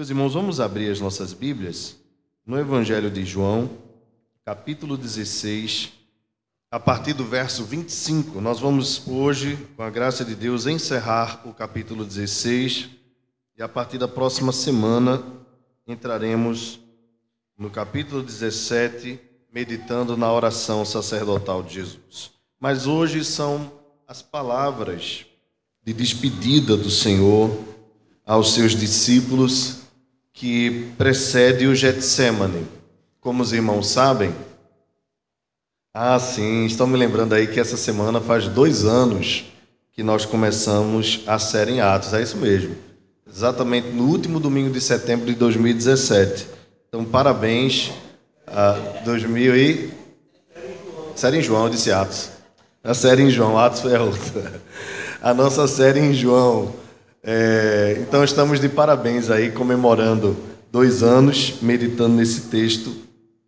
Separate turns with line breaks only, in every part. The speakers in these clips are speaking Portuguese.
Meus irmãos, vamos abrir as nossas Bíblias no Evangelho de João, capítulo 16, a partir do verso 25. Nós vamos hoje, com a graça de Deus, encerrar o capítulo 16 e a partir da próxima semana entraremos no capítulo 17, meditando na oração sacerdotal de Jesus. Mas hoje são as palavras de despedida do Senhor aos seus discípulos que precede o Getsemane. Como os irmãos sabem, ah, sim, estão me lembrando aí que essa semana faz dois anos que nós começamos a série em Atos, é isso mesmo. Exatamente no último domingo de setembro de 2017. Então, parabéns a 2000 e... Série em João, eu disse Atos. A série em João, Atos foi a outra. A nossa série em João. É... Então, estamos de parabéns aí, comemorando dois anos, meditando nesse texto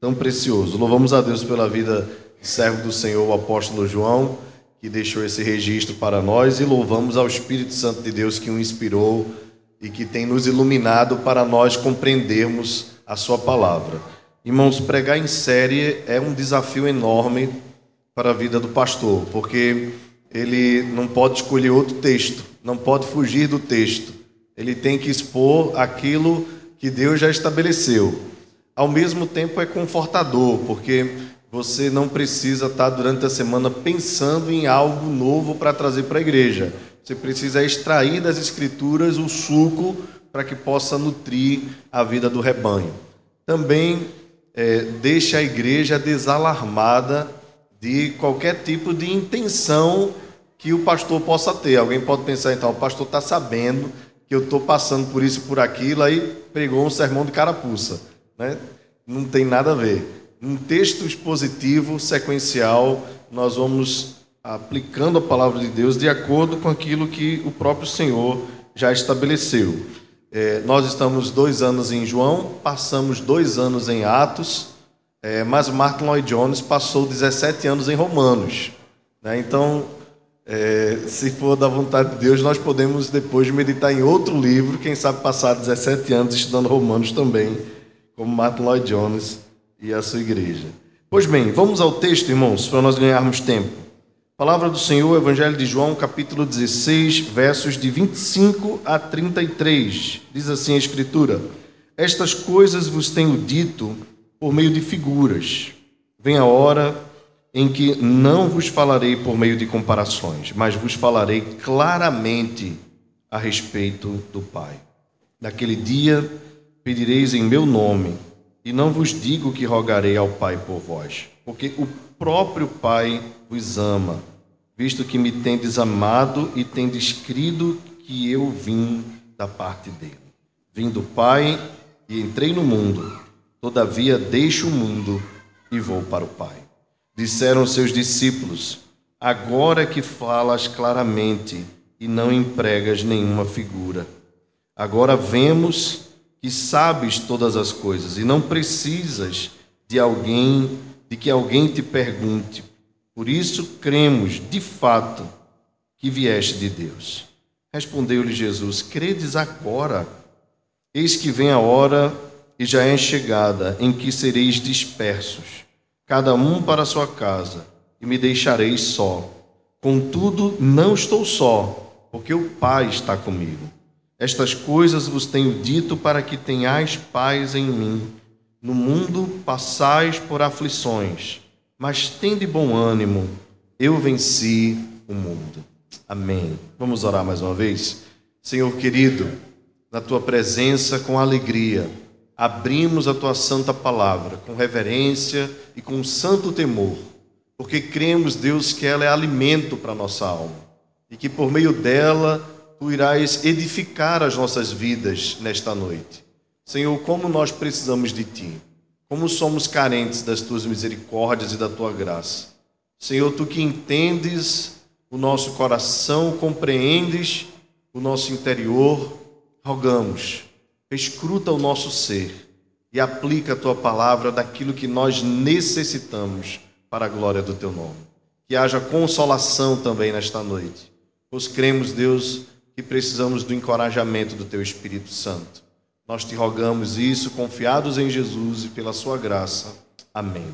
tão precioso. Louvamos a Deus pela vida do servo do Senhor, o apóstolo João, que deixou esse registro para nós, e louvamos ao Espírito Santo de Deus que o inspirou e que tem nos iluminado para nós compreendermos a sua palavra. Irmãos, pregar em série é um desafio enorme para a vida do pastor, porque ele não pode escolher outro texto, não pode fugir do texto. Ele tem que expor aquilo que Deus já estabeleceu. Ao mesmo tempo é confortador, porque você não precisa estar durante a semana pensando em algo novo para trazer para a igreja. Você precisa extrair das escrituras o suco para que possa nutrir a vida do rebanho. Também é, deixa a igreja desalarmada de qualquer tipo de intenção que o pastor possa ter. Alguém pode pensar, então, o pastor está sabendo que eu estou passando por isso por aquilo, aí pregou um sermão de carapuça. Né? Não tem nada a ver. Um texto expositivo, sequencial, nós vamos aplicando a palavra de Deus de acordo com aquilo que o próprio Senhor já estabeleceu. É, nós estamos dois anos em João, passamos dois anos em Atos, é, mas Martin Lloyd Jones passou 17 anos em Romanos. Né? Então, é, se for da vontade de Deus, nós podemos depois meditar em outro livro, quem sabe passar 17 anos estudando Romanos também, como Martin Lloyd Jones e a sua igreja. Pois bem, vamos ao texto, irmãos, para nós ganharmos tempo. Palavra do Senhor, Evangelho de João, capítulo 16, versos de 25 a 33. Diz assim a Escritura: Estas coisas vos tenho dito por meio de figuras. Vem a hora em que não vos falarei por meio de comparações, mas vos falarei claramente a respeito do Pai. Naquele dia pedireis em meu nome, e não vos digo que rogarei ao Pai por vós, porque o próprio Pai vos ama visto que me tendes amado e tendes crido que eu vim da parte dele. Vim do Pai e entrei no mundo, todavia deixo o mundo e vou para o Pai. Disseram seus discípulos: Agora que falas claramente e não empregas nenhuma figura. Agora vemos que sabes todas as coisas e não precisas de alguém, de que alguém te pergunte por isso cremos, de fato, que vieste de Deus. Respondeu-lhe Jesus: Credes agora? Eis que vem a hora e já é chegada em que sereis dispersos, cada um para sua casa, e me deixareis só. Contudo, não estou só, porque o Pai está comigo. Estas coisas vos tenho dito para que tenhais paz em mim. No mundo passais por aflições mas tende bom ânimo, eu venci o mundo. Amém. Vamos orar mais uma vez? Senhor querido, na tua presença com alegria, abrimos a tua santa palavra com reverência e com santo temor, porque cremos, Deus, que ela é alimento para a nossa alma. e que por meio dela tu irás edificar as nossas vidas nesta noite. Senhor, como nós precisamos de ti, como somos carentes das tuas misericórdias e da tua graça. Senhor, tu que entendes o nosso coração, compreendes o nosso interior, rogamos, escruta o nosso ser e aplica a tua palavra daquilo que nós necessitamos para a glória do teu nome. Que haja consolação também nesta noite, pois cremos, Deus, que precisamos do encorajamento do Teu Espírito Santo. Nós te rogamos isso, confiados em Jesus e pela Sua graça. Amém.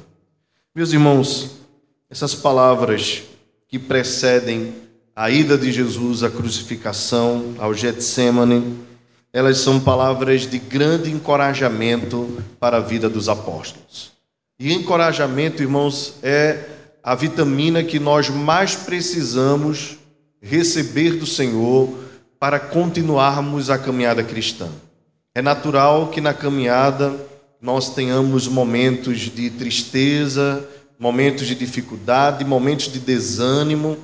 Meus irmãos, essas palavras que precedem a ida de Jesus à crucificação, ao Getsemane, elas são palavras de grande encorajamento para a vida dos apóstolos. E encorajamento, irmãos, é a vitamina que nós mais precisamos receber do Senhor para continuarmos a caminhada cristã. É natural que na caminhada nós tenhamos momentos de tristeza, momentos de dificuldade, momentos de desânimo,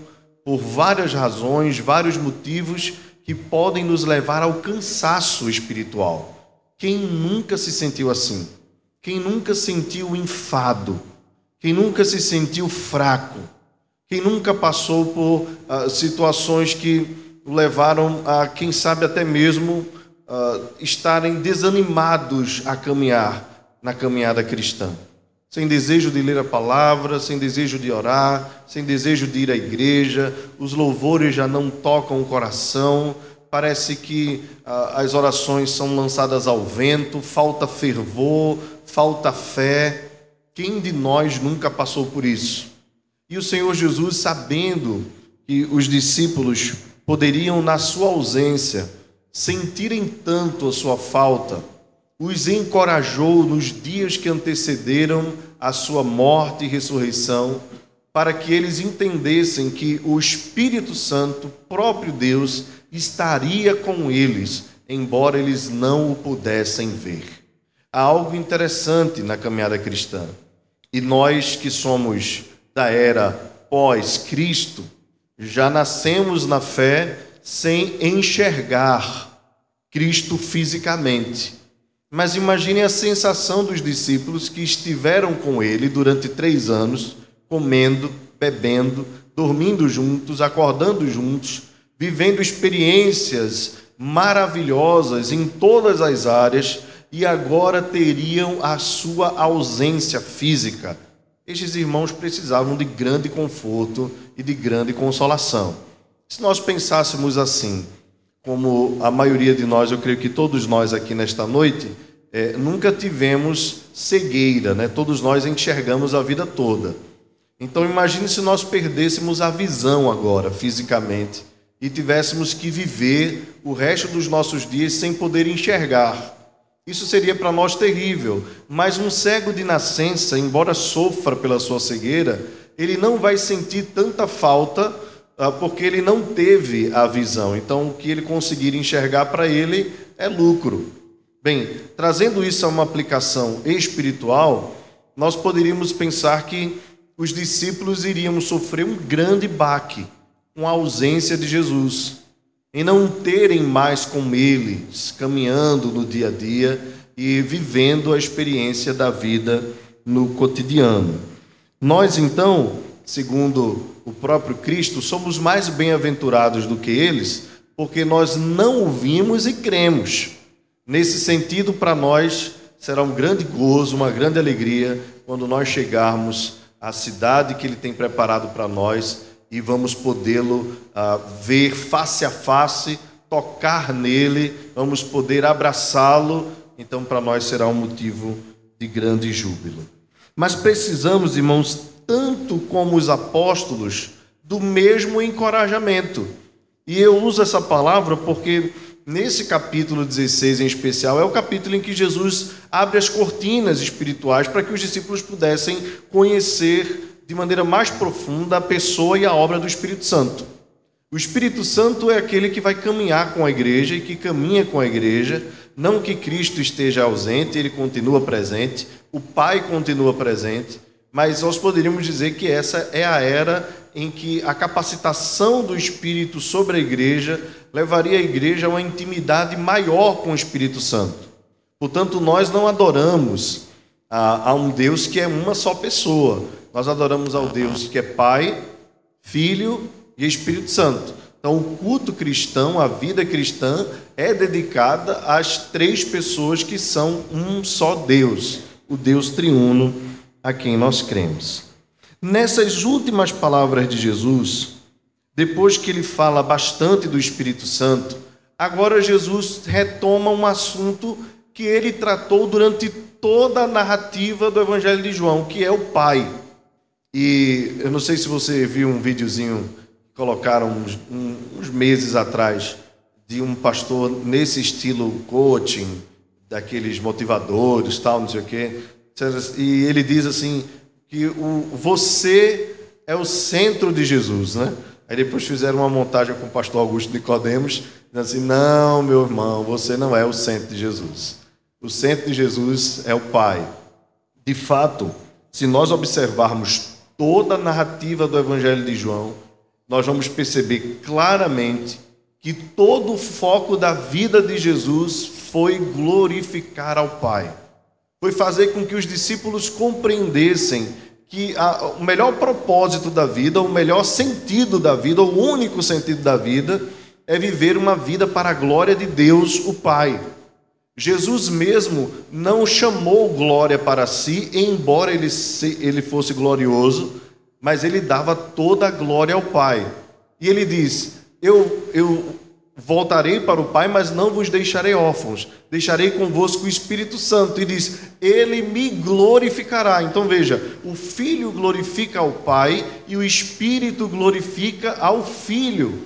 por várias razões, vários motivos que podem nos levar ao cansaço espiritual. Quem nunca se sentiu assim? Quem nunca sentiu enfado? Quem nunca se sentiu fraco? Quem nunca passou por uh, situações que levaram a, quem sabe, até mesmo uh, estarem desanimados a caminhar na caminhada cristã. Sem desejo de ler a palavra, sem desejo de orar, sem desejo de ir à igreja, os louvores já não tocam o coração, parece que uh, as orações são lançadas ao vento, falta fervor, falta fé. Quem de nós nunca passou por isso? E o Senhor Jesus, sabendo que os discípulos poderiam, na sua ausência, sentirem tanto a sua falta, os encorajou nos dias que antecederam a sua morte e ressurreição, para que eles entendessem que o Espírito Santo, próprio Deus, estaria com eles, embora eles não o pudessem ver. Há algo interessante na caminhada cristã. E nós que somos da era pós-Cristo, já nascemos na fé sem enxergar Cristo fisicamente. Mas imagine a sensação dos discípulos que estiveram com ele durante três anos, comendo, bebendo, dormindo juntos, acordando juntos, vivendo experiências maravilhosas em todas as áreas e agora teriam a sua ausência física. Estes irmãos precisavam de grande conforto e de grande consolação. Se nós pensássemos assim, como a maioria de nós, eu creio que todos nós aqui nesta noite, é, nunca tivemos cegueira, né? todos nós enxergamos a vida toda. Então imagine se nós perdêssemos a visão agora, fisicamente, e tivéssemos que viver o resto dos nossos dias sem poder enxergar. Isso seria para nós terrível, mas um cego de nascença, embora sofra pela sua cegueira, ele não vai sentir tanta falta porque ele não teve a visão. Então, o que ele conseguir enxergar para ele é lucro. Bem, trazendo isso a uma aplicação espiritual, nós poderíamos pensar que os discípulos iriam sofrer um grande baque com a ausência de Jesus, em não terem mais com eles, caminhando no dia a dia e vivendo a experiência da vida no cotidiano. Nós, então, segundo o próprio Cristo, somos mais bem-aventurados do que eles, porque nós não o vimos e cremos. Nesse sentido, para nós será um grande gozo, uma grande alegria quando nós chegarmos à cidade que Ele tem preparado para nós e vamos podê-lo uh, ver face a face, tocar nele, vamos poder abraçá-lo. Então, para nós será um motivo de grande júbilo. Mas precisamos, irmãos, tanto como os apóstolos, do mesmo encorajamento. E eu uso essa palavra porque nesse capítulo 16 em especial é o capítulo em que Jesus abre as cortinas espirituais para que os discípulos pudessem conhecer de maneira mais profunda a pessoa e a obra do Espírito Santo. O Espírito Santo é aquele que vai caminhar com a igreja e que caminha com a igreja, não que Cristo esteja ausente, ele continua presente, o Pai continua presente, mas nós poderíamos dizer que essa é a era em que a capacitação do Espírito sobre a igreja levaria a igreja a uma intimidade maior com o Espírito Santo. Portanto, nós não adoramos a, a um Deus que é uma só pessoa. Nós adoramos ao Deus que é Pai, Filho e Espírito Santo. Então, o culto cristão, a vida cristã, é dedicada às três pessoas que são um só Deus, o Deus triuno a quem nós cremos. Nessas últimas palavras de Jesus, depois que ele fala bastante do Espírito Santo, agora Jesus retoma um assunto que ele tratou durante toda a narrativa do Evangelho de João, que é o Pai. E eu não sei se você viu um videozinho que colocaram uns, uns meses atrás de um pastor nesse estilo coaching, daqueles motivadores, tal, não sei o quê. E ele diz assim: que o, você é o centro de Jesus, né? Aí depois fizeram uma montagem com o pastor Augusto Nicodemos, dizendo assim: não, meu irmão, você não é o centro de Jesus. O centro de Jesus é o Pai. De fato, se nós observarmos toda a narrativa do Evangelho de João, nós vamos perceber claramente que todo o foco da vida de Jesus foi glorificar ao Pai. Foi fazer com que os discípulos compreendessem que a, o melhor propósito da vida, o melhor sentido da vida, o único sentido da vida, é viver uma vida para a glória de Deus, o Pai. Jesus mesmo não chamou glória para si, embora ele, se, ele fosse glorioso, mas ele dava toda a glória ao Pai. E ele diz: Eu, eu Voltarei para o Pai, mas não vos deixarei órfãos. Deixarei convosco o Espírito Santo. E diz: Ele me glorificará. Então veja: o Filho glorifica ao Pai e o Espírito glorifica ao Filho.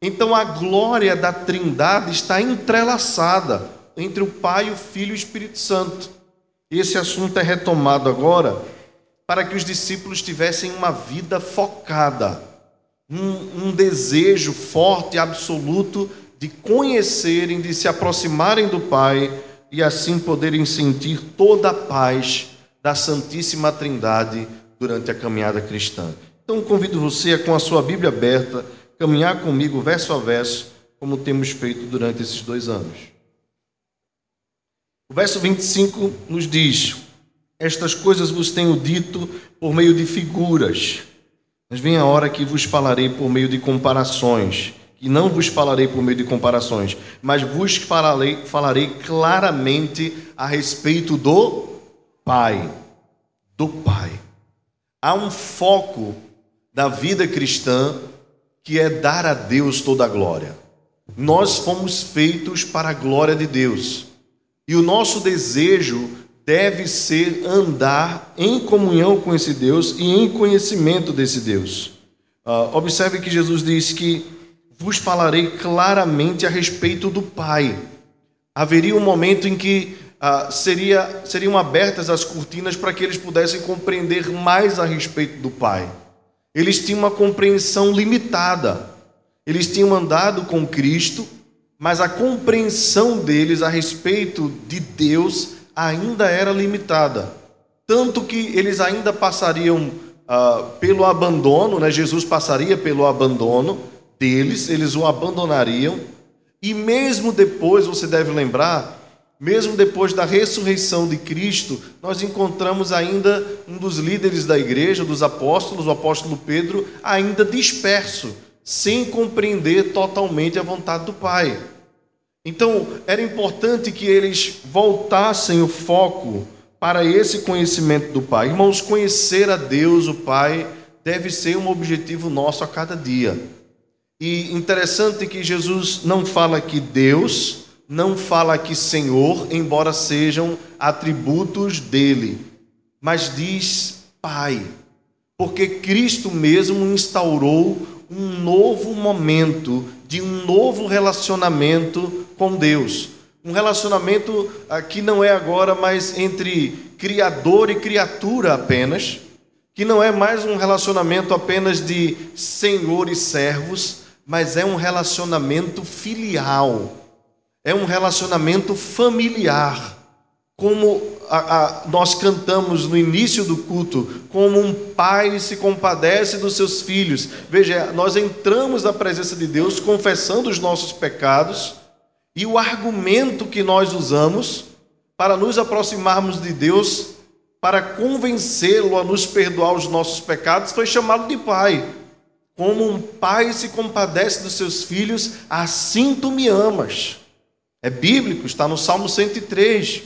Então a glória da Trindade está entrelaçada entre o Pai, o Filho e o Espírito Santo. Esse assunto é retomado agora para que os discípulos tivessem uma vida focada um, um desejo forte absoluto de conhecerem, de se aproximarem do Pai e assim poderem sentir toda a paz da Santíssima Trindade durante a caminhada cristã. Então convido você a, com a sua Bíblia aberta, caminhar comigo verso a verso, como temos feito durante esses dois anos. O verso 25 nos diz: Estas coisas vos tenho dito por meio de figuras. Mas vem a hora que vos falarei por meio de comparações, e não vos falarei por meio de comparações, mas vos falarei, falarei claramente a respeito do Pai. Do Pai. Há um foco da vida cristã que é dar a Deus toda a glória. Nós fomos feitos para a glória de Deus. E o nosso desejo deve ser andar em comunhão com esse Deus e em conhecimento desse Deus. Uh, observe que Jesus diz que vos falarei claramente a respeito do Pai. Haveria um momento em que uh, seria, seriam abertas as cortinas para que eles pudessem compreender mais a respeito do Pai. Eles tinham uma compreensão limitada. Eles tinham andado com Cristo, mas a compreensão deles a respeito de Deus ainda era limitada. Tanto que eles ainda passariam ah, pelo abandono, né? Jesus passaria pelo abandono deles, eles o abandonariam, e mesmo depois, você deve lembrar, mesmo depois da ressurreição de Cristo, nós encontramos ainda um dos líderes da igreja, dos apóstolos, o apóstolo Pedro, ainda disperso, sem compreender totalmente a vontade do Pai. Então, era importante que eles voltassem o foco para esse conhecimento do Pai. Irmãos, conhecer a Deus, o Pai, deve ser um objetivo nosso a cada dia. E interessante que Jesus não fala que Deus, não fala que Senhor, embora sejam atributos dele, mas diz Pai, porque Cristo mesmo instaurou um novo momento de um novo relacionamento com Deus. Um relacionamento ah, que não é agora mais entre criador e criatura apenas, que não é mais um relacionamento apenas de senhor e servos, mas é um relacionamento filial, é um relacionamento familiar, como a, a, nós cantamos no início do culto, como um pai se compadece dos seus filhos. Veja, nós entramos na presença de Deus confessando os nossos pecados, e o argumento que nós usamos para nos aproximarmos de Deus, para convencê-lo a nos perdoar os nossos pecados, foi chamado de pai. Como um pai se compadece dos seus filhos, assim tu me amas. É bíblico, está no Salmo 103.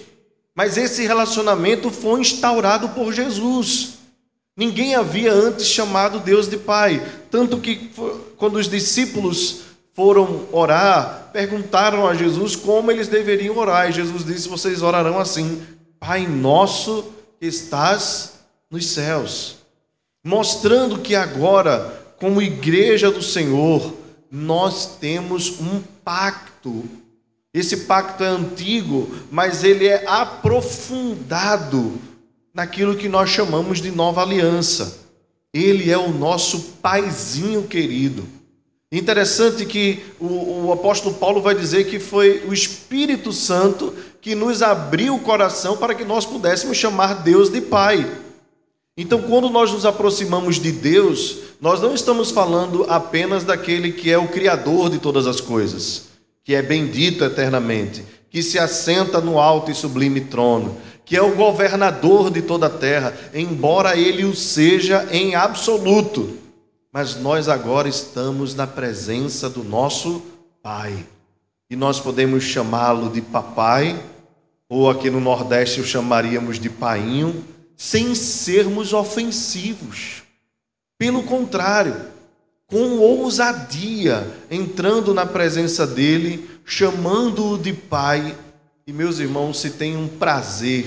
Mas esse relacionamento foi instaurado por Jesus. Ninguém havia antes chamado Deus de Pai. Tanto que, quando os discípulos foram orar, perguntaram a Jesus como eles deveriam orar. E Jesus disse: Vocês orarão assim: Pai nosso que estás nos céus. Mostrando que agora, como igreja do Senhor, nós temos um pacto esse pacto é antigo, mas ele é aprofundado naquilo que nós chamamos de nova aliança. Ele é o nosso paizinho querido. Interessante que o, o, apóstolo Paulo vai dizer que foi o Espírito Santo que nos abriu o coração para que nós pudéssemos chamar Deus de Pai. Então, quando nós nos aproximamos de Deus, nós não estamos falando apenas daquele que é o Criador de todas as coisas que é bendito eternamente, que se assenta no alto e sublime trono, que é o governador de toda a terra, embora ele o seja em absoluto. Mas nós agora estamos na presença do nosso Pai. E nós podemos chamá-lo de papai, ou aqui no Nordeste o chamaríamos de painho, sem sermos ofensivos. Pelo contrário, com ousadia, entrando na presença dele, chamando-o de pai. E meus irmãos, se tem um prazer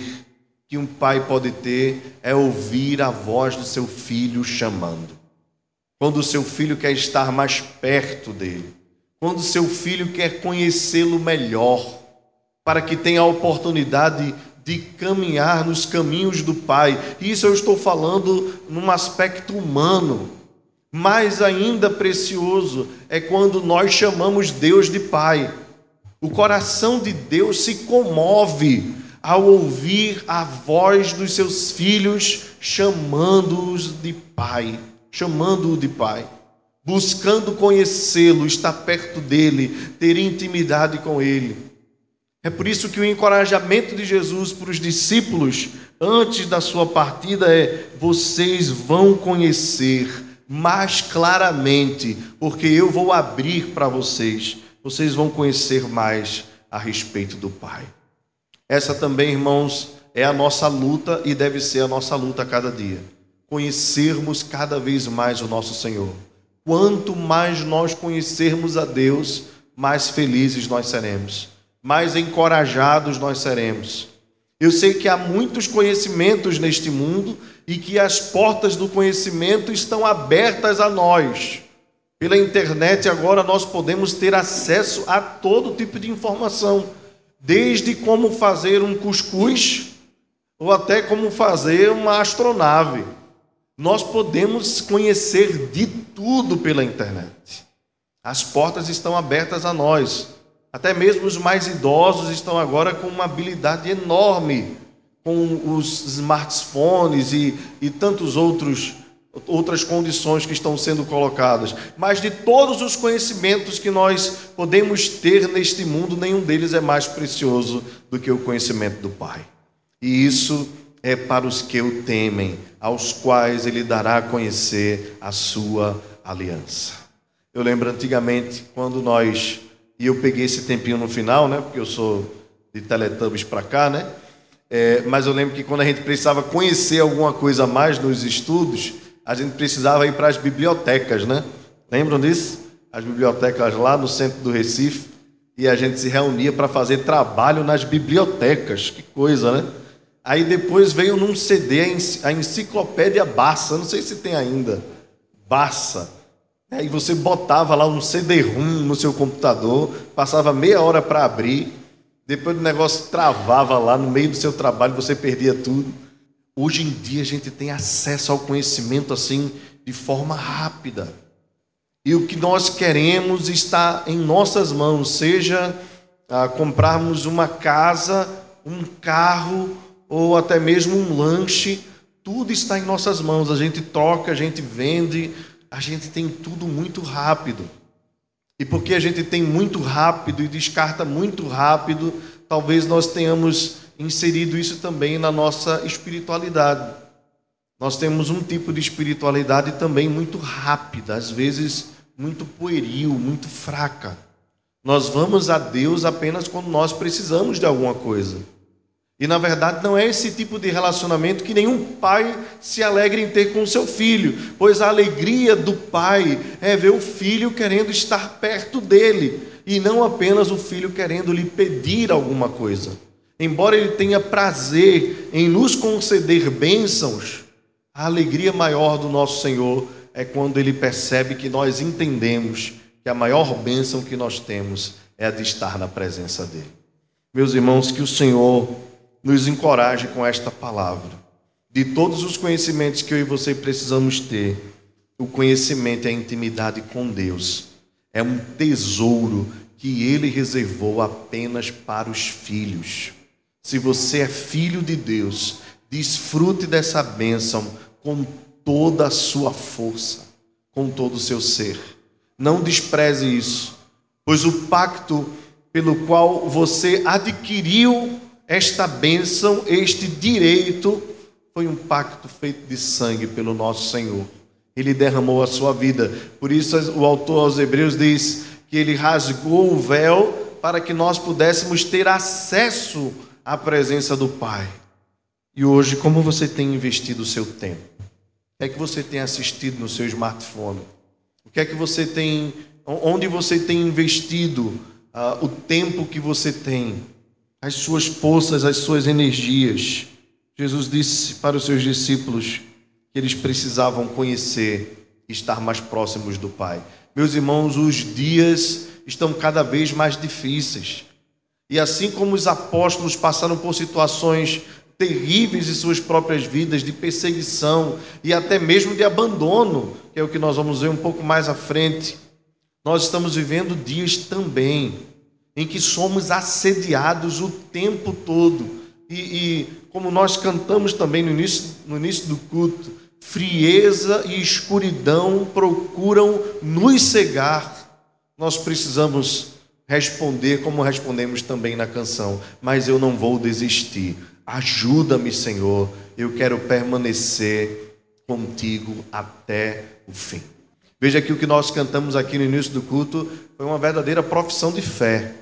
que um pai pode ter, é ouvir a voz do seu filho chamando. Quando o seu filho quer estar mais perto dele, quando o seu filho quer conhecê-lo melhor, para que tenha a oportunidade de caminhar nos caminhos do Pai. Isso eu estou falando num aspecto humano mais ainda precioso é quando nós chamamos Deus de Pai. O coração de Deus se comove ao ouvir a voz dos seus filhos chamando-os de Pai, chamando-o de Pai, buscando conhecê-lo, estar perto dele, ter intimidade com ele. É por isso que o encorajamento de Jesus para os discípulos antes da sua partida é: vocês vão conhecer mais claramente, porque eu vou abrir para vocês, vocês vão conhecer mais a respeito do Pai. Essa também, irmãos, é a nossa luta e deve ser a nossa luta a cada dia. Conhecermos cada vez mais o nosso Senhor. Quanto mais nós conhecermos a Deus, mais felizes nós seremos, mais encorajados nós seremos. Eu sei que há muitos conhecimentos neste mundo e que as portas do conhecimento estão abertas a nós. Pela internet agora nós podemos ter acesso a todo tipo de informação, desde como fazer um cuscuz ou até como fazer uma astronave. Nós podemos conhecer de tudo pela internet. As portas estão abertas a nós. Até mesmo os mais idosos estão agora com uma habilidade enorme com os smartphones e, e tantos outros outras condições que estão sendo colocadas, mas de todos os conhecimentos que nós podemos ter neste mundo, nenhum deles é mais precioso do que o conhecimento do Pai. E isso é para os que o temem, aos quais ele dará a conhecer a sua aliança. Eu lembro antigamente quando nós e eu peguei esse tempinho no final, né? Porque eu sou de Teletubbies para cá, né? É, mas eu lembro que quando a gente precisava conhecer alguma coisa a mais nos estudos, a gente precisava ir para as bibliotecas, né? Lembram disso? As bibliotecas lá no centro do Recife. E a gente se reunia para fazer trabalho nas bibliotecas. Que coisa, né? Aí depois veio num CD a enciclopédia Barça, não sei se tem ainda. Barça. Aí você botava lá um CD-ROM no seu computador, passava meia hora para abrir depois o negócio travava lá no meio do seu trabalho, você perdia tudo. Hoje em dia a gente tem acesso ao conhecimento assim de forma rápida. E o que nós queremos está em nossas mãos, seja ah, comprarmos uma casa, um carro, ou até mesmo um lanche, tudo está em nossas mãos. A gente troca, a gente vende, a gente tem tudo muito rápido. E porque a gente tem muito rápido e descarta muito rápido, talvez nós tenhamos inserido isso também na nossa espiritualidade. Nós temos um tipo de espiritualidade também muito rápida, às vezes muito pueril, muito fraca. Nós vamos a Deus apenas quando nós precisamos de alguma coisa. E na verdade não é esse tipo de relacionamento que nenhum pai se alegra em ter com seu filho, pois a alegria do pai é ver o filho querendo estar perto dele e não apenas o filho querendo lhe pedir alguma coisa. Embora ele tenha prazer em nos conceder bênçãos, a alegria maior do nosso Senhor é quando ele percebe que nós entendemos que a maior bênção que nós temos é a de estar na presença dele. Meus irmãos, que o Senhor nos encoraje com esta palavra. De todos os conhecimentos que eu e você precisamos ter, o conhecimento e a intimidade com Deus é um tesouro que ele reservou apenas para os filhos. Se você é filho de Deus, desfrute dessa bênção com toda a sua força, com todo o seu ser. Não despreze isso, pois o pacto pelo qual você adquiriu esta bênção, este direito, foi um pacto feito de sangue pelo nosso Senhor. Ele derramou a sua vida. Por isso, o autor aos Hebreus diz que ele rasgou o véu para que nós pudéssemos ter acesso à presença do Pai. E hoje, como você tem investido o seu tempo? O que é que você tem assistido no seu smartphone? O que é que você tem, onde você tem investido uh, o tempo que você tem, as suas forças, as suas energias? Jesus disse para os seus discípulos que eles precisavam conhecer e estar mais próximos do Pai. Meus irmãos, os dias estão cada vez mais difíceis. E assim como os apóstolos passaram por situações terríveis em suas próprias vidas, de perseguição e até mesmo de abandono, que é o que nós vamos ver um pouco mais à frente. Nós estamos vivendo dias também em que somos assediados o tempo todo. E, e como nós cantamos também no início, no início do culto, frieza e escuridão procuram nos cegar. Nós precisamos responder como respondemos também na canção, mas eu não vou desistir. Ajuda-me, Senhor, eu quero permanecer contigo até o fim. Veja que o que nós cantamos aqui no início do culto foi uma verdadeira profissão de fé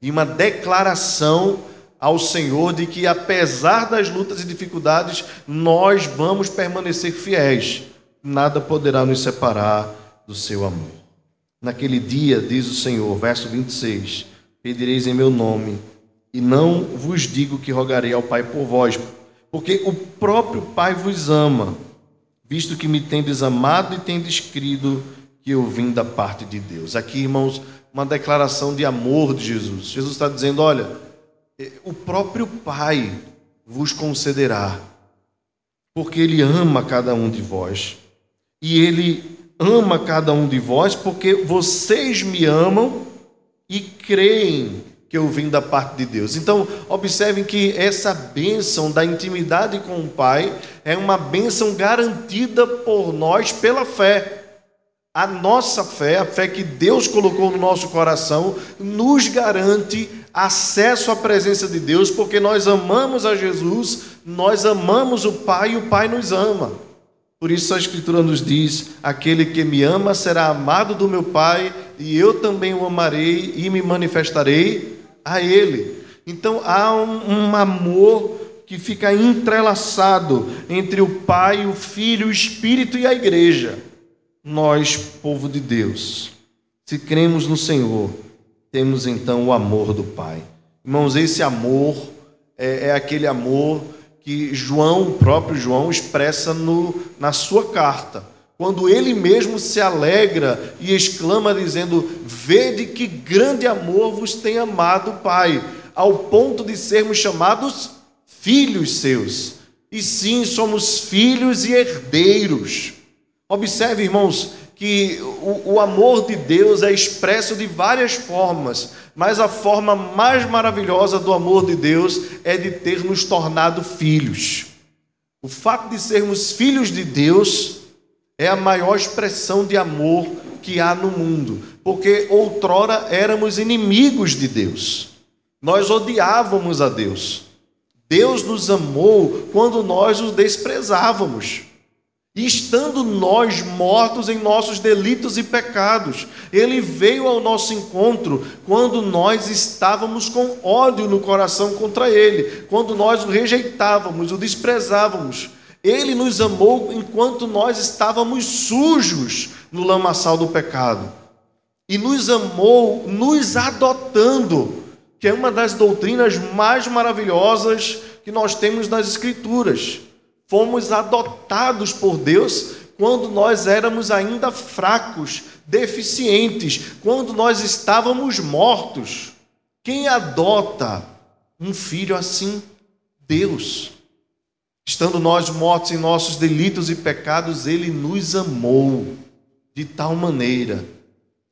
e uma declaração ao Senhor de que, apesar das lutas e dificuldades, nós vamos permanecer fiéis. Nada poderá nos separar do seu amor. Naquele dia, diz o Senhor, verso 26, pedireis em meu nome e não vos digo que rogarei ao Pai por vós, porque o próprio Pai vos ama, visto que me tendes amado e tendes crido que eu vim da parte de Deus. Aqui, irmãos, uma declaração de amor de Jesus. Jesus está dizendo: olha, o próprio Pai vos concederá, porque Ele ama cada um de vós, e Ele ama cada um de vós porque vocês me amam e creem que eu vim da parte de Deus. Então, observem que essa bênção da intimidade com o Pai é uma bênção garantida por nós pela fé. A nossa fé, a fé que Deus colocou no nosso coração, nos garante acesso à presença de Deus, porque nós amamos a Jesus, nós amamos o Pai e o Pai nos ama. Por isso a Escritura nos diz: aquele que me ama será amado do meu Pai, e eu também o amarei e me manifestarei a Ele. Então há um, um amor que fica entrelaçado entre o Pai, o Filho, o Espírito e a Igreja. Nós, povo de Deus, se cremos no Senhor, temos então o amor do Pai. Irmãos, esse amor é, é aquele amor que João, o próprio João, expressa no, na sua carta quando ele mesmo se alegra e exclama, dizendo: Vede que grande amor vos tem amado o Pai, ao ponto de sermos chamados filhos seus. E sim, somos filhos e herdeiros. Observe, irmãos, que o, o, amor de Deus é expresso de várias formas, mas a forma mais maravilhosa do amor de Deus é de ter nos tornado filhos. O fato de sermos filhos de Deus é a maior expressão de amor que há no mundo, porque outrora éramos inimigos de Deus, nós odiávamos a Deus. Deus nos amou quando nós o desprezávamos. E estando nós mortos em nossos delitos e pecados, Ele veio ao nosso encontro quando nós estávamos com ódio no coração contra Ele, quando nós o rejeitávamos, o desprezávamos. Ele nos amou enquanto nós estávamos sujos no lamaçal do pecado. E nos amou nos adotando, que é uma das doutrinas mais maravilhosas que nós temos nas Escrituras fomos adotados por Deus quando nós éramos ainda fracos, deficientes, quando nós estávamos mortos. Quem adota um filho assim? Deus. Estando nós mortos em nossos delitos e pecados, Ele nos amou de tal maneira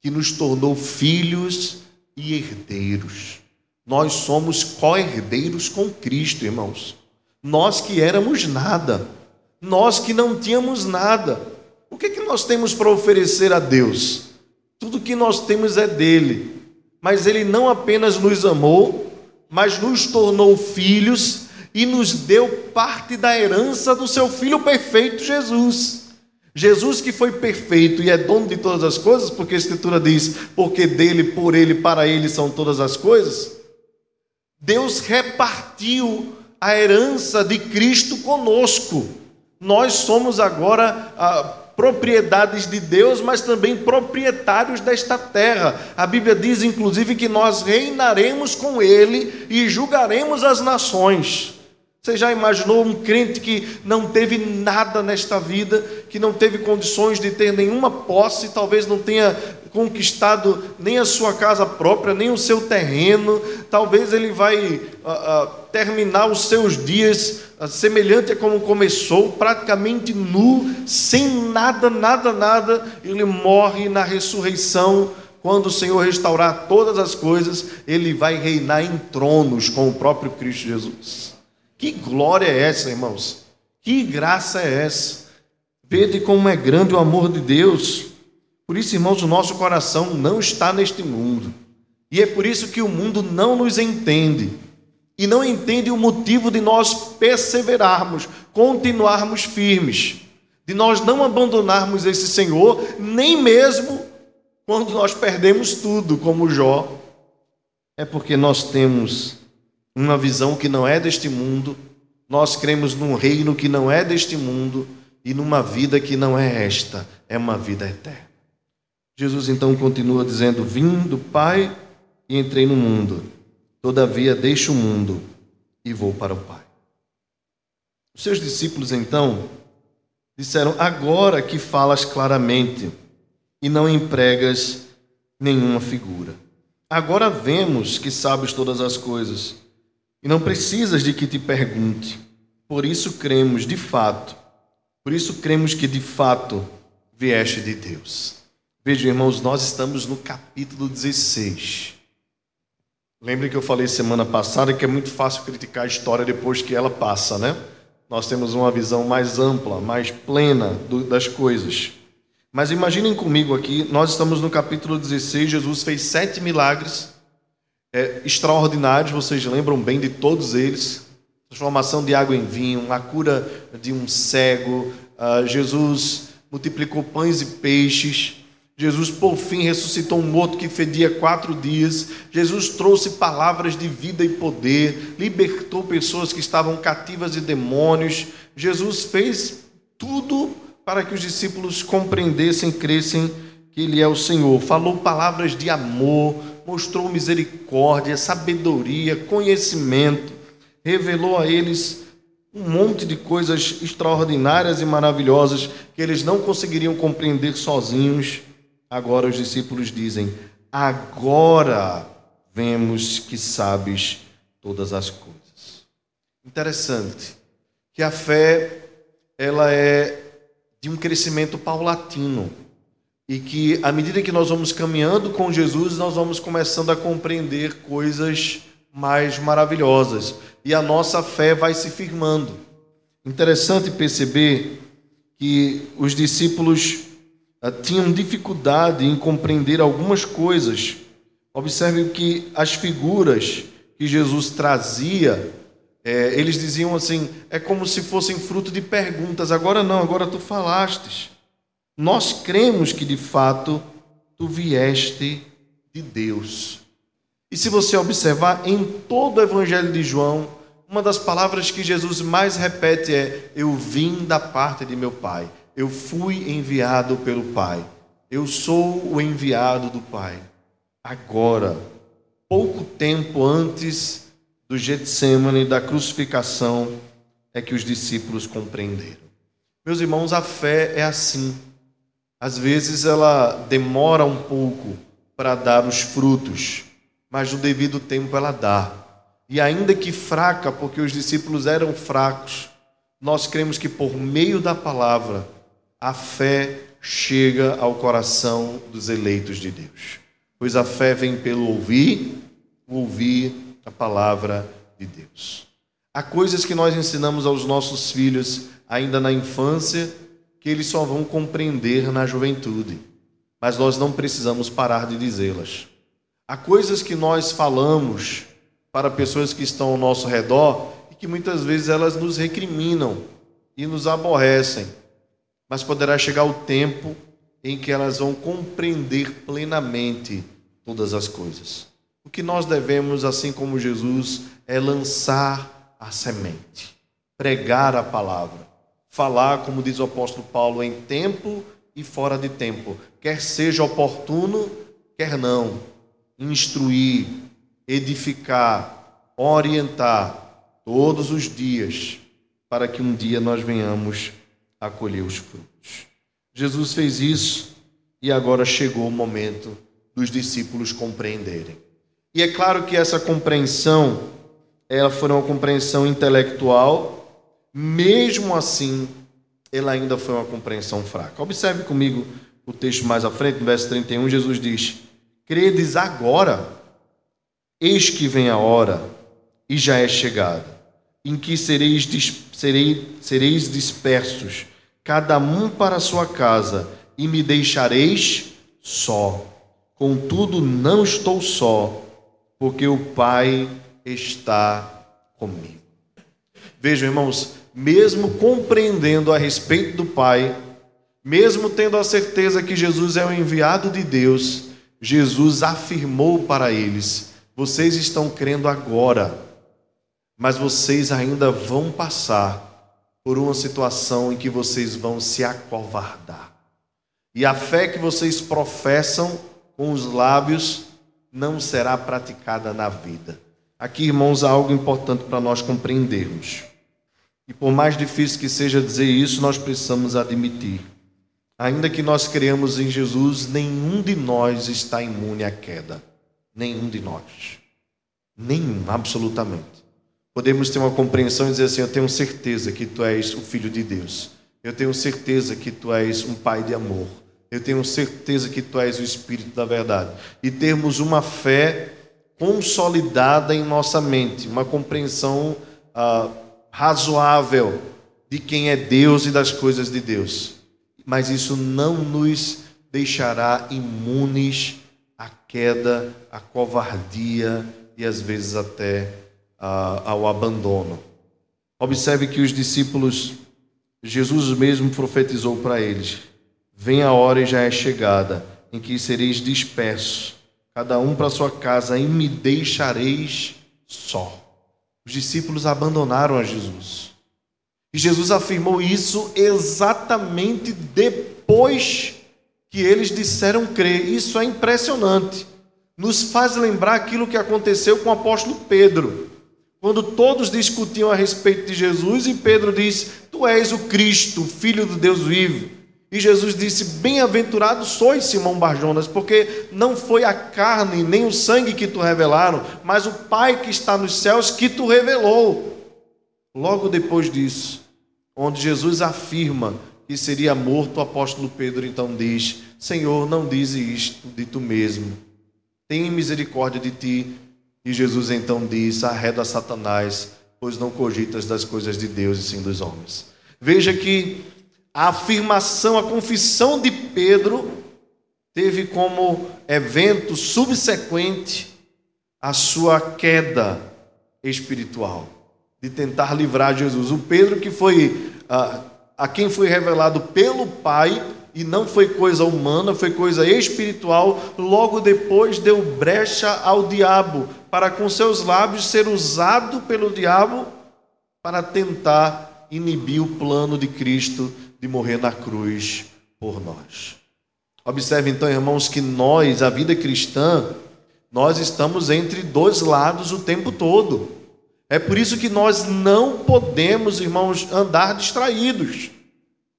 que nos tornou filhos e herdeiros. Nós somos co-herdeiros com Cristo, irmãos. Nós que éramos nada, nós que não tínhamos nada. O que, é que nós temos para oferecer a Deus? Tudo que nós temos é dele. Mas ele não apenas nos amou, mas nos tornou filhos e nos deu parte da herança do seu filho perfeito, Jesus. Jesus que foi perfeito e é dono de todas as coisas, porque a Escritura diz: porque dele, por ele, para ele são todas as coisas. Deus repartiu a herança de Cristo conosco. Nós somos agora ah, propriedades de Deus, mas também proprietários desta terra. A Bíblia diz, inclusive, que nós reinaremos com Ele e julgaremos as nações. Você já imaginou um crente que não teve nada nesta vida, que não teve condições de ter nenhuma posse, talvez não tenha conquistado nem a sua casa própria, nem o seu terreno, talvez ele vai uh, uh, terminar os seus dias uh, semelhante a como começou, praticamente nu, sem nada, nada, nada, ele morre na ressurreição. Quando o Senhor restaurar todas as coisas, ele vai reinar em tronos com o próprio Cristo Jesus. Que glória é essa, irmãos? Que graça é essa? Vede como é grande o amor de Deus. Por isso, irmãos, o nosso coração não está neste mundo. E é por isso que o mundo não nos entende. E não entende o motivo de nós perseverarmos, continuarmos firmes, de nós não abandonarmos esse Senhor, nem mesmo quando nós perdemos tudo, como Jó. É porque nós temos uma visão que não é deste mundo, nós cremos num reino que não é deste mundo e numa vida que não é esta, é uma vida eterna. Jesus então continua dizendo: Vim do Pai e entrei no mundo, todavia deixo o mundo e vou para o Pai. Os seus discípulos então disseram: Agora que falas claramente e não empregas nenhuma figura. Agora vemos que sabes todas as coisas e não precisas de que te pergunte. Por isso cremos de fato, por isso cremos que de fato vieste de Deus. Vejam, irmãos, nós estamos no capítulo 16. Lembrem que eu falei semana passada que é muito fácil criticar a história depois que ela passa, né? Nós temos uma visão mais ampla, mais plena das coisas. Mas imaginem comigo aqui, nós estamos no capítulo 16, Jesus fez sete milagres é, extraordinários, vocês lembram bem de todos eles. Transformação de água em vinho, a cura de um cego, uh, Jesus multiplicou pães e peixes, Jesus, por fim, ressuscitou um morto que fedia quatro dias. Jesus trouxe palavras de vida e poder, libertou pessoas que estavam cativas de demônios. Jesus fez tudo para que os discípulos compreendessem, crescem que Ele é o Senhor. Falou palavras de amor, mostrou misericórdia, sabedoria, conhecimento, revelou a eles um monte de coisas extraordinárias e maravilhosas que eles não conseguiriam compreender sozinhos. Agora os discípulos dizem: Agora vemos que sabes todas as coisas. Interessante que a fé ela é de um crescimento paulatino. E que, à medida que nós vamos caminhando com Jesus, nós vamos começando a compreender coisas mais maravilhosas. E a nossa fé vai se firmando. Interessante perceber que os discípulos tinham dificuldade em compreender algumas coisas. Observe que as figuras que Jesus trazia, é, eles diziam assim: é como se fossem fruto de perguntas. Agora não, agora tu falastes. Nós cremos que de fato tu vieste de Deus. E se você observar em todo o Evangelho de João, uma das palavras que Jesus mais repete é: Eu vim da parte de meu Pai, eu fui enviado pelo Pai, eu sou o enviado do Pai. Agora, pouco tempo antes do Getsemane, da crucificação, é que os discípulos compreenderam. Meus irmãos, a fé é assim. Às vezes ela demora um pouco para dar os frutos, mas no devido tempo ela dá. E ainda que fraca, porque os discípulos eram fracos, nós cremos que por meio da palavra a fé chega ao coração dos eleitos de Deus. Pois a fé vem pelo ouvir, ouvir a palavra de Deus. Há coisas que nós ensinamos aos nossos filhos ainda na infância que eles só vão compreender na juventude, mas nós não precisamos parar de dizê-las. Há coisas que nós falamos para pessoas que estão ao nosso redor e que muitas vezes elas nos recriminam e nos aborrecem, mas poderá chegar o tempo em que elas vão compreender plenamente todas as coisas. O que nós devemos, assim como Jesus, é lançar a semente, pregar a palavra falar, como diz o apóstolo Paulo, em tempo e fora de tempo, quer seja oportuno, quer não, instruir, edificar, orientar todos os dias, para que um dia nós venhamos a colher os frutos. Jesus fez isso e agora chegou o momento dos discípulos compreenderem. E é claro que essa compreensão, ela foi uma compreensão intelectual, mesmo assim, ela ainda foi uma compreensão fraca. Observe comigo o texto mais à frente, no verso 31, Jesus diz: Credes agora, eis que vem a hora, e já é chegada, em que sereis, sereis, sereis dispersos, cada um para sua casa, e me deixareis só. Contudo, não estou só, porque o Pai está comigo. Vejam, irmãos, mesmo compreendendo a respeito do Pai, mesmo tendo a certeza que Jesus é o enviado de Deus, Jesus afirmou para eles: vocês estão crendo agora, mas vocês ainda vão passar por uma situação em que vocês vão se acovardar. E a fé que vocês professam com os lábios não será praticada na vida. Aqui, irmãos, há algo importante para nós compreendermos. E por mais difícil que seja dizer isso, nós precisamos admitir. Ainda que nós creamos em Jesus, nenhum de nós está imune à queda. Nenhum de nós. Nenhum, absolutamente. Podemos ter uma compreensão e dizer assim: Eu tenho certeza que tu és o Filho de Deus. Eu tenho certeza que tu és um Pai de amor. Eu tenho certeza que tu és o Espírito da verdade. E termos uma fé consolidada em nossa mente, uma compreensão. Ah, razoável de quem é Deus e das coisas de Deus. Mas isso não nos deixará imunes à queda, à covardia e às vezes até ao abandono. Observe que os discípulos, Jesus mesmo profetizou para eles: Vem a hora e já é chegada, em que sereis dispersos, cada um para sua casa, e me deixareis só. Os discípulos abandonaram a Jesus. E Jesus afirmou isso exatamente depois que eles disseram crer. Isso é impressionante. Nos faz lembrar aquilo que aconteceu com o apóstolo Pedro. Quando todos discutiam a respeito de Jesus e Pedro diz: Tu és o Cristo, filho do Deus vivo. E Jesus disse: Bem-aventurado sois, Simão Barjonas, porque não foi a carne nem o sangue que tu revelaram, mas o Pai que está nos céus que tu revelou. Logo depois disso, onde Jesus afirma que seria morto, o apóstolo Pedro então diz: Senhor, não dize isto de tu mesmo. Tem misericórdia de ti. E Jesus então diz: Arreda Satanás, pois não cogitas das coisas de Deus e sim dos homens. Veja que a afirmação, a confissão de Pedro teve como evento subsequente a sua queda espiritual, de tentar livrar Jesus. O Pedro que foi a, a quem foi revelado pelo Pai e não foi coisa humana, foi coisa espiritual, logo depois deu brecha ao diabo, para com seus lábios ser usado pelo diabo para tentar inibir o plano de Cristo de morrer na cruz por nós. Observe então, irmãos, que nós, a vida cristã, nós estamos entre dois lados o tempo todo. É por isso que nós não podemos, irmãos, andar distraídos.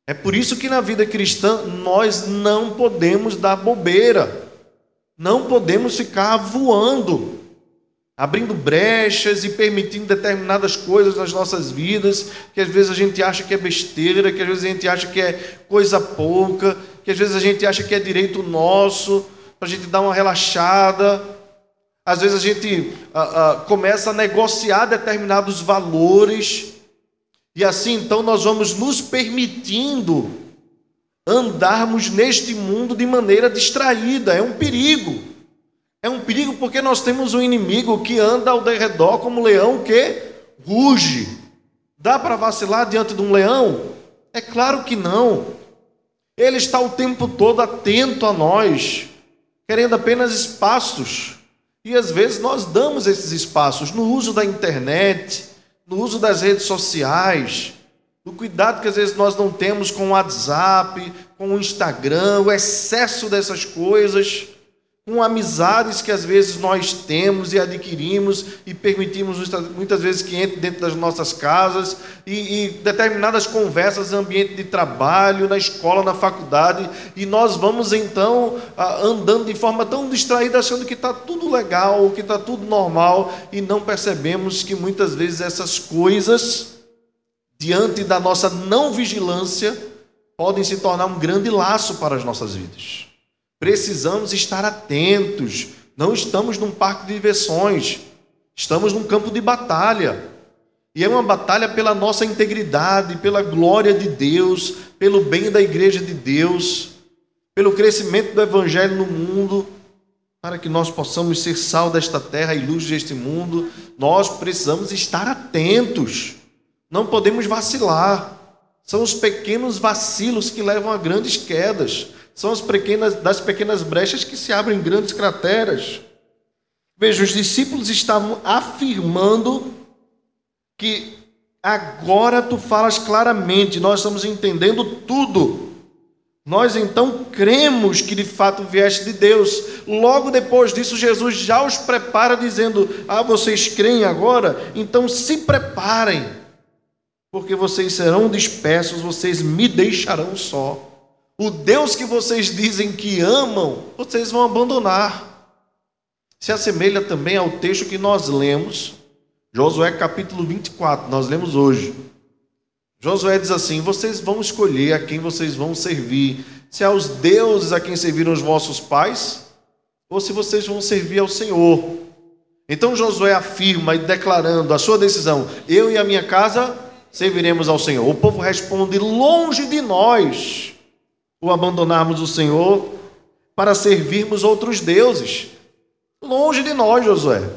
É por isso que na vida cristã nós não podemos dar bobeira, não podemos ficar voando, abrindo brechas e permitindo determinadas coisas nas nossas vidas, que às vezes a gente acha que é besteira, que às vezes a gente acha que é coisa pouca, que às vezes a gente acha que é direito nosso, para a gente dar uma relaxada. Às vezes a gente ah, ah, começa a negociar determinados valores e assim então nós vamos nos permitindo andarmos neste mundo de maneira distraída. É um perigo. É um perigo porque nós temos um inimigo que anda ao derredor como um leão que ruge. Dá para vacilar diante de um leão? É claro que não. Ele está o tempo todo atento a nós, querendo apenas espaços. E às vezes nós damos esses espaços no uso da internet, no uso das redes sociais, no cuidado que às vezes nós não temos com o WhatsApp, com o Instagram, o excesso dessas coisas, com amizades que às vezes nós temos e adquirimos e permitimos muitas vezes que entre dentro das nossas casas e, e determinadas conversas no ambiente de trabalho, na escola, na faculdade, e nós vamos então andando de forma tão distraída, achando que está tudo legal, que está tudo normal, e não percebemos que muitas vezes essas coisas, diante da nossa não vigilância, podem se tornar um grande laço para as nossas vidas. Precisamos estar atentos. Não estamos num parque de diversões. Estamos num campo de batalha. E é uma batalha pela nossa integridade, pela glória de Deus, pelo bem da igreja de Deus, pelo crescimento do evangelho no mundo, para que nós possamos ser sal desta terra e luz deste mundo. Nós precisamos estar atentos. Não podemos vacilar. São os pequenos vacilos que levam a grandes quedas são as pequenas, das pequenas brechas que se abrem grandes crateras. Veja, os discípulos estavam afirmando que agora tu falas claramente, nós estamos entendendo tudo. Nós então cremos que de fato vieste de Deus. Logo depois disso, Jesus já os prepara, dizendo: Ah, vocês creem agora? Então se preparem, porque vocês serão dispersos, vocês me deixarão só. O Deus que vocês dizem que amam, vocês vão abandonar. Se assemelha também ao texto que nós lemos, Josué capítulo 24, nós lemos hoje. Josué diz assim: Vocês vão escolher a quem vocês vão servir, se aos deuses a quem serviram os vossos pais, ou se vocês vão servir ao Senhor. Então Josué afirma e declarando a sua decisão: Eu e a minha casa serviremos ao Senhor. O povo responde: Longe de nós o abandonarmos o Senhor para servirmos outros deuses. Longe de nós, Josué.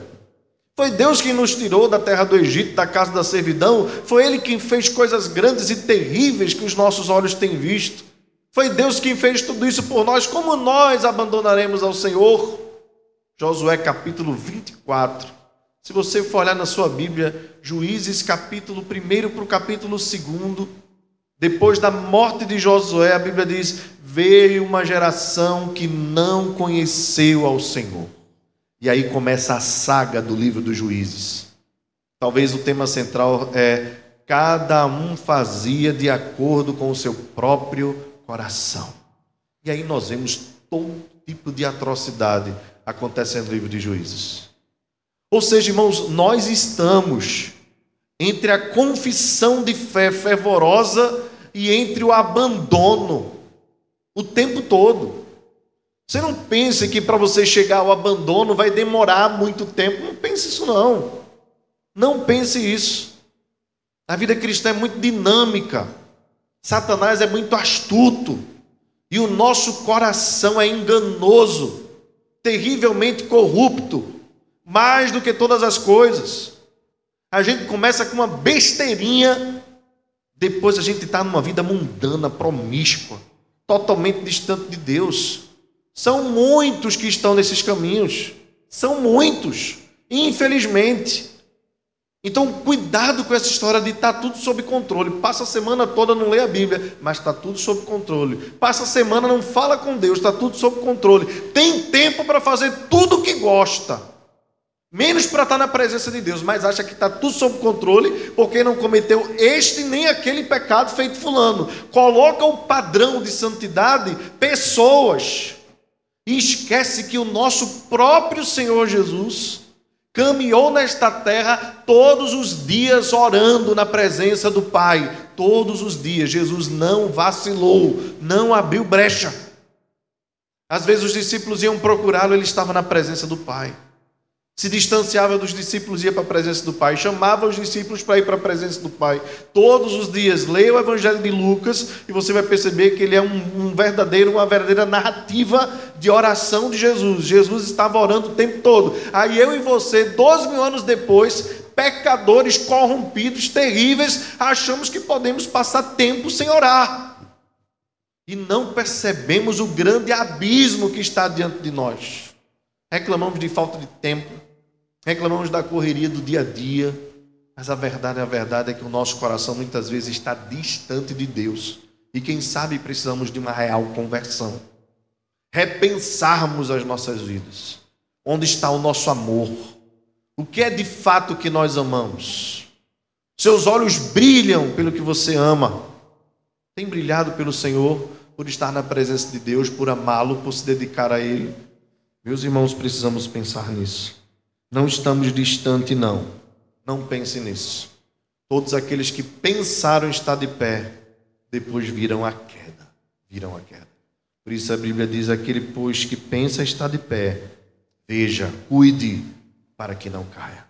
Foi Deus quem nos tirou da terra do Egito, da casa da servidão. Foi Ele quem fez coisas grandes e terríveis que os nossos olhos têm visto. Foi Deus quem fez tudo isso por nós. Como nós abandonaremos ao Senhor? Josué capítulo 24. Se você for olhar na sua Bíblia, Juízes capítulo 1 para o capítulo 2, depois da morte de Josué, a Bíblia diz: veio uma geração que não conheceu ao Senhor. E aí começa a saga do livro dos juízes. Talvez o tema central é: cada um fazia de acordo com o seu próprio coração. E aí nós vemos todo tipo de atrocidade acontecendo no livro de juízes. Ou seja, irmãos, nós estamos entre a confissão de fé fervorosa e entre o abandono o tempo todo. Você não pense que para você chegar ao abandono vai demorar muito tempo. Não pense isso não. Não pense isso. A vida cristã é muito dinâmica. Satanás é muito astuto. E o nosso coração é enganoso, terrivelmente corrupto, mais do que todas as coisas. A gente começa com uma besteirinha, depois a gente está numa vida mundana, promíscua, totalmente distante de Deus. São muitos que estão nesses caminhos, são muitos, infelizmente. Então, cuidado com essa história de estar tá tudo sob controle. Passa a semana toda não lê a Bíblia, mas está tudo sob controle. Passa a semana não fala com Deus, está tudo sob controle. Tem tempo para fazer tudo o que gosta, menos para estar tá na presença de Deus, mas acha que está tudo sob controle porque não cometeu este nem aquele pecado feito fulano. Coloca o padrão de santidade pessoas e esquece que o nosso próprio Senhor Jesus caminhou nesta terra todos os dias orando na presença do Pai. Todos os dias. Jesus não vacilou, não abriu brecha. Às vezes os discípulos iam procurá-lo, ele estava na presença do Pai se distanciava dos discípulos, ia para a presença do Pai, chamava os discípulos para ir para a presença do Pai. Todos os dias, leia o Evangelho de Lucas e você vai perceber que ele é um, um verdadeiro, uma verdadeira narrativa de oração de Jesus. Jesus estava orando o tempo todo. Aí eu e você, dois mil anos depois, pecadores corrompidos, terríveis, achamos que podemos passar tempo sem orar. E não percebemos o grande abismo que está diante de nós. Reclamamos de falta de tempo, Reclamamos da correria do dia a dia, mas a verdade, a verdade é que o nosso coração muitas vezes está distante de Deus. E quem sabe precisamos de uma real conversão. Repensarmos as nossas vidas. Onde está o nosso amor? O que é de fato que nós amamos? Seus olhos brilham pelo que você ama. Tem brilhado pelo Senhor por estar na presença de Deus, por amá-lo, por se dedicar a Ele. Meus irmãos, precisamos pensar nisso. Não estamos distante, não. Não pense nisso. Todos aqueles que pensaram estar de pé, depois viram a queda. Viram a queda. Por isso a Bíblia diz: aquele, pois, que pensa estar de pé, veja, cuide, para que não caia.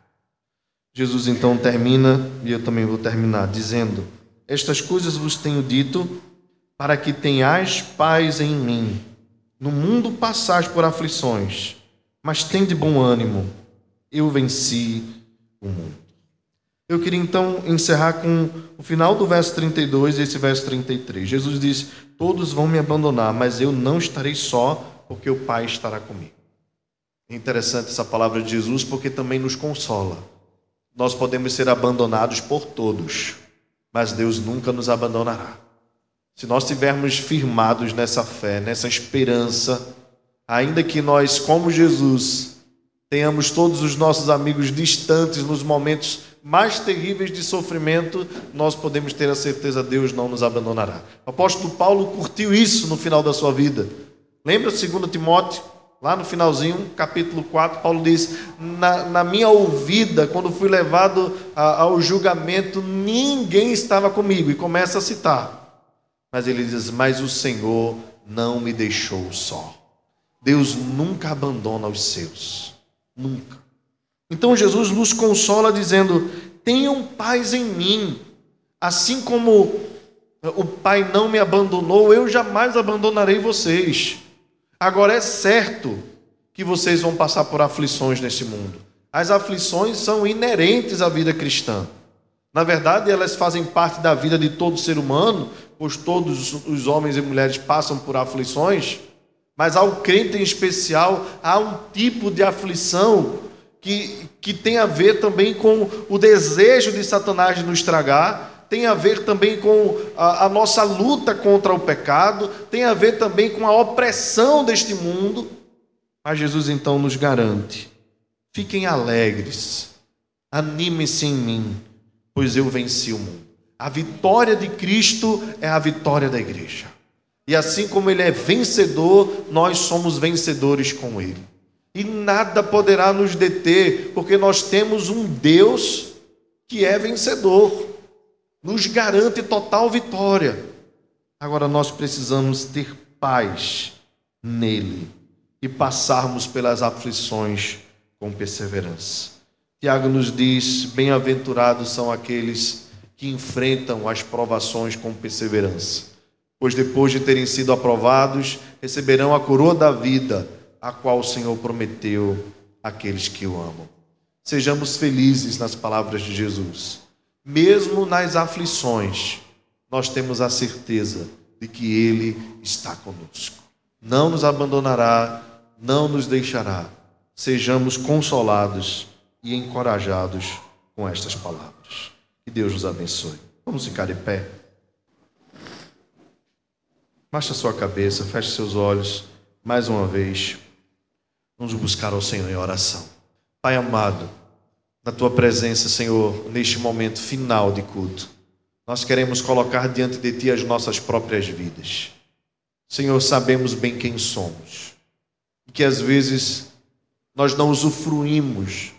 Jesus então termina, e eu também vou terminar, dizendo: Estas coisas vos tenho dito, para que tenhais paz em mim. No mundo passais por aflições, mas tende bom ânimo eu venci o mundo. Eu queria então encerrar com o final do verso 32 e esse verso 33. Jesus diz: Todos vão me abandonar, mas eu não estarei só, porque o Pai estará comigo. É interessante essa palavra de Jesus porque também nos consola. Nós podemos ser abandonados por todos, mas Deus nunca nos abandonará. Se nós estivermos firmados nessa fé, nessa esperança, ainda que nós, como Jesus, tenhamos todos os nossos amigos distantes nos momentos mais terríveis de sofrimento, nós podemos ter a certeza que Deus não nos abandonará. O apóstolo Paulo curtiu isso no final da sua vida. Lembra 2 Timóteo? Lá no finalzinho, capítulo 4, Paulo diz: Na, na minha ouvida, quando fui levado a, ao julgamento, ninguém estava comigo. E começa a citar. Mas ele diz: Mas o Senhor não me deixou só. Deus nunca abandona os seus. Nunca. Então Jesus nos consola dizendo: tenham paz em mim, assim como o Pai não me abandonou, eu jamais abandonarei vocês. Agora é certo que vocês vão passar por aflições nesse mundo. As aflições são inerentes à vida cristã. Na verdade, elas fazem parte da vida de todo ser humano, pois todos os homens e mulheres passam por aflições. Mas ao crente em especial, há um tipo de aflição que, que tem a ver também com o desejo de Satanás de nos estragar, tem a ver também com a, a nossa luta contra o pecado, tem a ver também com a opressão deste mundo. Mas Jesus então nos garante: fiquem alegres, animem-se em mim, pois eu venci o mundo. A vitória de Cristo é a vitória da igreja. E assim como ele é vencedor, nós somos vencedores com ele. E nada poderá nos deter, porque nós temos um Deus que é vencedor, nos garante total vitória. Agora nós precisamos ter paz nele e passarmos pelas aflições com perseverança. Tiago nos diz: Bem-aventurados são aqueles que enfrentam as provações com perseverança, pois depois de terem sido aprovados, receberão a coroa da vida, a qual o Senhor prometeu àqueles que o amam. Sejamos felizes nas palavras de Jesus. Mesmo nas aflições, nós temos a certeza de que Ele está conosco. Não nos abandonará, não nos deixará. Sejamos consolados e encorajados com estas palavras. Que Deus nos abençoe. Vamos ficar de pé. Baixe a sua cabeça, feche seus olhos mais uma vez. Vamos buscar ao Senhor em oração. Pai amado, na tua presença, Senhor, neste momento final de culto, nós queremos colocar diante de ti as nossas próprias vidas. Senhor, sabemos bem quem somos e que às vezes nós não usufruímos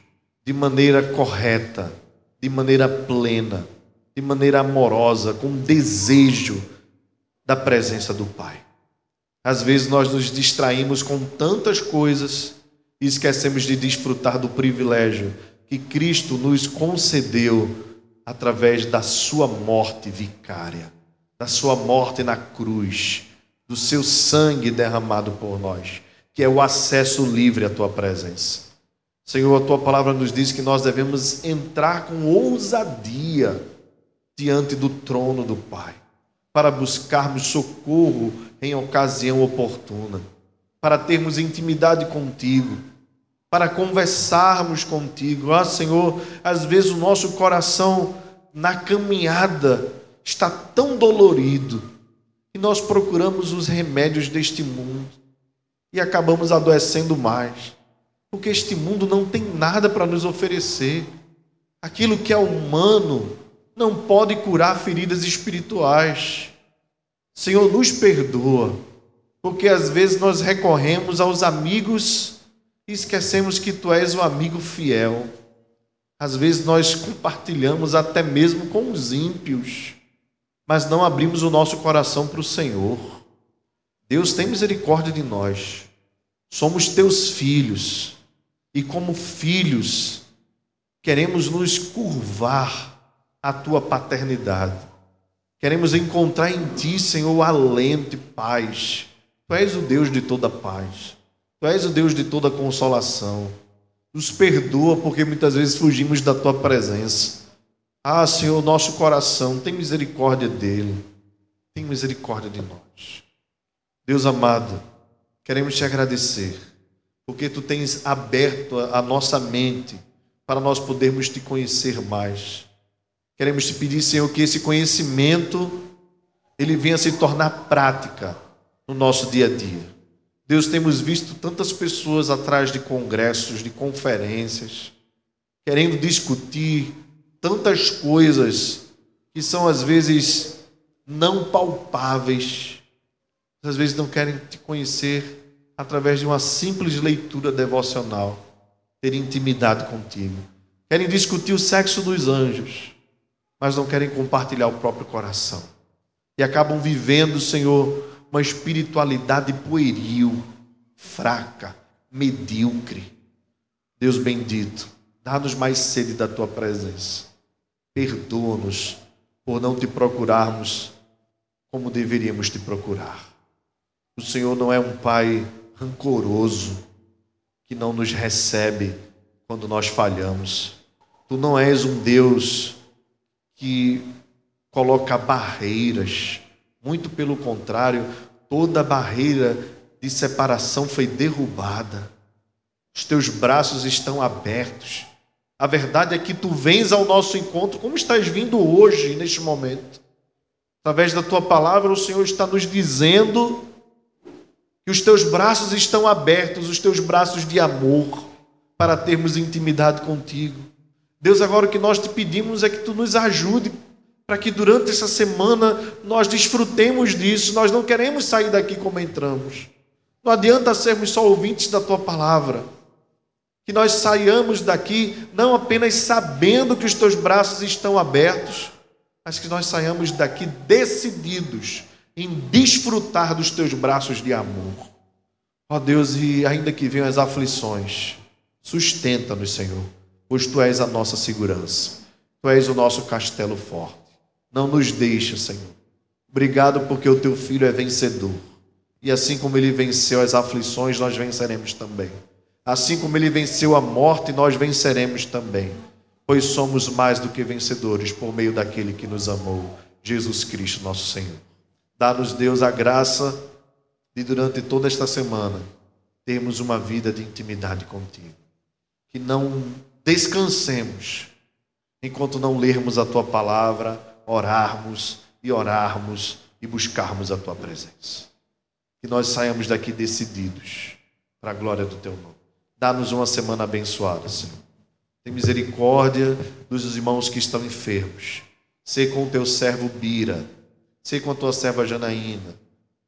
de maneira correta, de maneira plena, de maneira amorosa, com desejo da presença do Pai. Às vezes nós nos distraímos com tantas coisas e esquecemos de desfrutar do privilégio que Cristo nos concedeu através da sua morte vicária, da sua morte na cruz, do seu sangue derramado por nós, que é o acesso livre à tua presença. Senhor, a tua palavra nos diz que nós devemos entrar com ousadia diante do trono do Pai, para buscarmos socorro em ocasião oportuna, para termos intimidade contigo, para conversarmos contigo. Ah, Senhor, às vezes o nosso coração na caminhada está tão dolorido que nós procuramos os remédios deste mundo e acabamos adoecendo mais porque este mundo não tem nada para nos oferecer. Aquilo que é humano não pode curar feridas espirituais. Senhor, nos perdoa, porque às vezes nós recorremos aos amigos e esquecemos que tu és o amigo fiel. Às vezes nós compartilhamos até mesmo com os ímpios, mas não abrimos o nosso coração para o Senhor. Deus tem misericórdia de nós. Somos teus filhos e como filhos, queremos nos curvar à tua paternidade. Queremos encontrar em ti, Senhor, alento e paz. Tu és o Deus de toda paz. Tu és o Deus de toda consolação. Nos perdoa porque muitas vezes fugimos da tua presença. Ah, Senhor, nosso coração, tem misericórdia dele. Tem misericórdia de nós. Deus amado, queremos te agradecer porque tu tens aberto a nossa mente para nós podermos te conhecer mais. Queremos te pedir, Senhor, que esse conhecimento ele venha se tornar prática no nosso dia a dia. Deus, temos visto tantas pessoas atrás de congressos, de conferências, querendo discutir tantas coisas que são às vezes não palpáveis, às vezes não querem te conhecer através de uma simples leitura devocional, ter intimidade contigo. Querem discutir o sexo dos anjos, mas não querem compartilhar o próprio coração. E acabam vivendo, Senhor, uma espiritualidade pueril, fraca, medíocre. Deus bendito, dá-nos mais sede da tua presença. Perdoa-nos por não te procurarmos como deveríamos te procurar. O Senhor não é um pai rancoroso que não nos recebe quando nós falhamos. Tu não és um Deus que coloca barreiras, muito pelo contrário, toda barreira de separação foi derrubada. Os teus braços estão abertos. A verdade é que tu vens ao nosso encontro como estás vindo hoje, neste momento. Através da tua palavra, o Senhor está nos dizendo que os teus braços estão abertos, os teus braços de amor, para termos intimidade contigo. Deus, agora o que nós te pedimos é que tu nos ajude para que durante essa semana nós desfrutemos disso. Nós não queremos sair daqui como entramos. Não adianta sermos só ouvintes da tua palavra. Que nós saiamos daqui não apenas sabendo que os teus braços estão abertos, mas que nós saiamos daqui decididos em desfrutar dos teus braços de amor. Ó Deus, e ainda que venham as aflições, sustenta-nos, Senhor, pois tu és a nossa segurança. Tu és o nosso castelo forte. Não nos deixa, Senhor. Obrigado porque o teu filho é vencedor. E assim como ele venceu as aflições, nós venceremos também. Assim como ele venceu a morte, nós venceremos também. Pois somos mais do que vencedores por meio daquele que nos amou, Jesus Cristo, nosso Senhor. Dá-nos, Deus, a graça de, durante toda esta semana, termos uma vida de intimidade contigo. Que não descansemos enquanto não lermos a tua palavra, orarmos e orarmos e buscarmos a tua presença. Que nós saiamos daqui decididos para a glória do teu nome. Dá-nos uma semana abençoada, Senhor. Tem misericórdia dos irmãos que estão enfermos. Sei com o teu servo Bira Sei com a tua serva Janaína.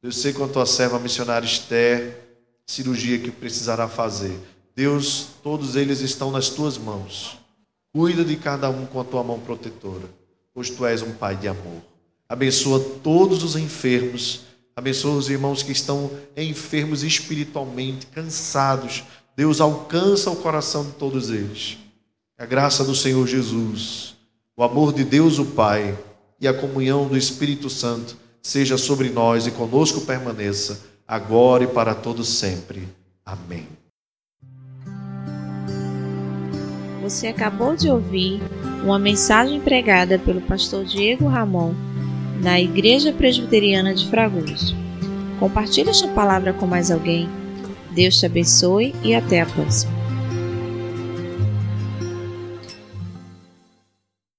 Deus, sei com a tua serva missionária Esther, cirurgia que precisará fazer. Deus, todos eles estão nas tuas mãos. Cuida de cada um com a tua mão protetora, pois tu és um pai de amor. Abençoa todos os enfermos. Abençoa os irmãos que estão enfermos espiritualmente, cansados. Deus alcança o coração de todos eles. A graça do Senhor Jesus, o amor de Deus o Pai e a comunhão do Espírito Santo seja sobre nós e conosco permaneça, agora e para todos sempre. Amém.
Você acabou de ouvir uma mensagem pregada pelo pastor Diego Ramon na Igreja Presbiteriana de Fragoso. Compartilhe esta palavra com mais alguém. Deus te abençoe e até a próxima.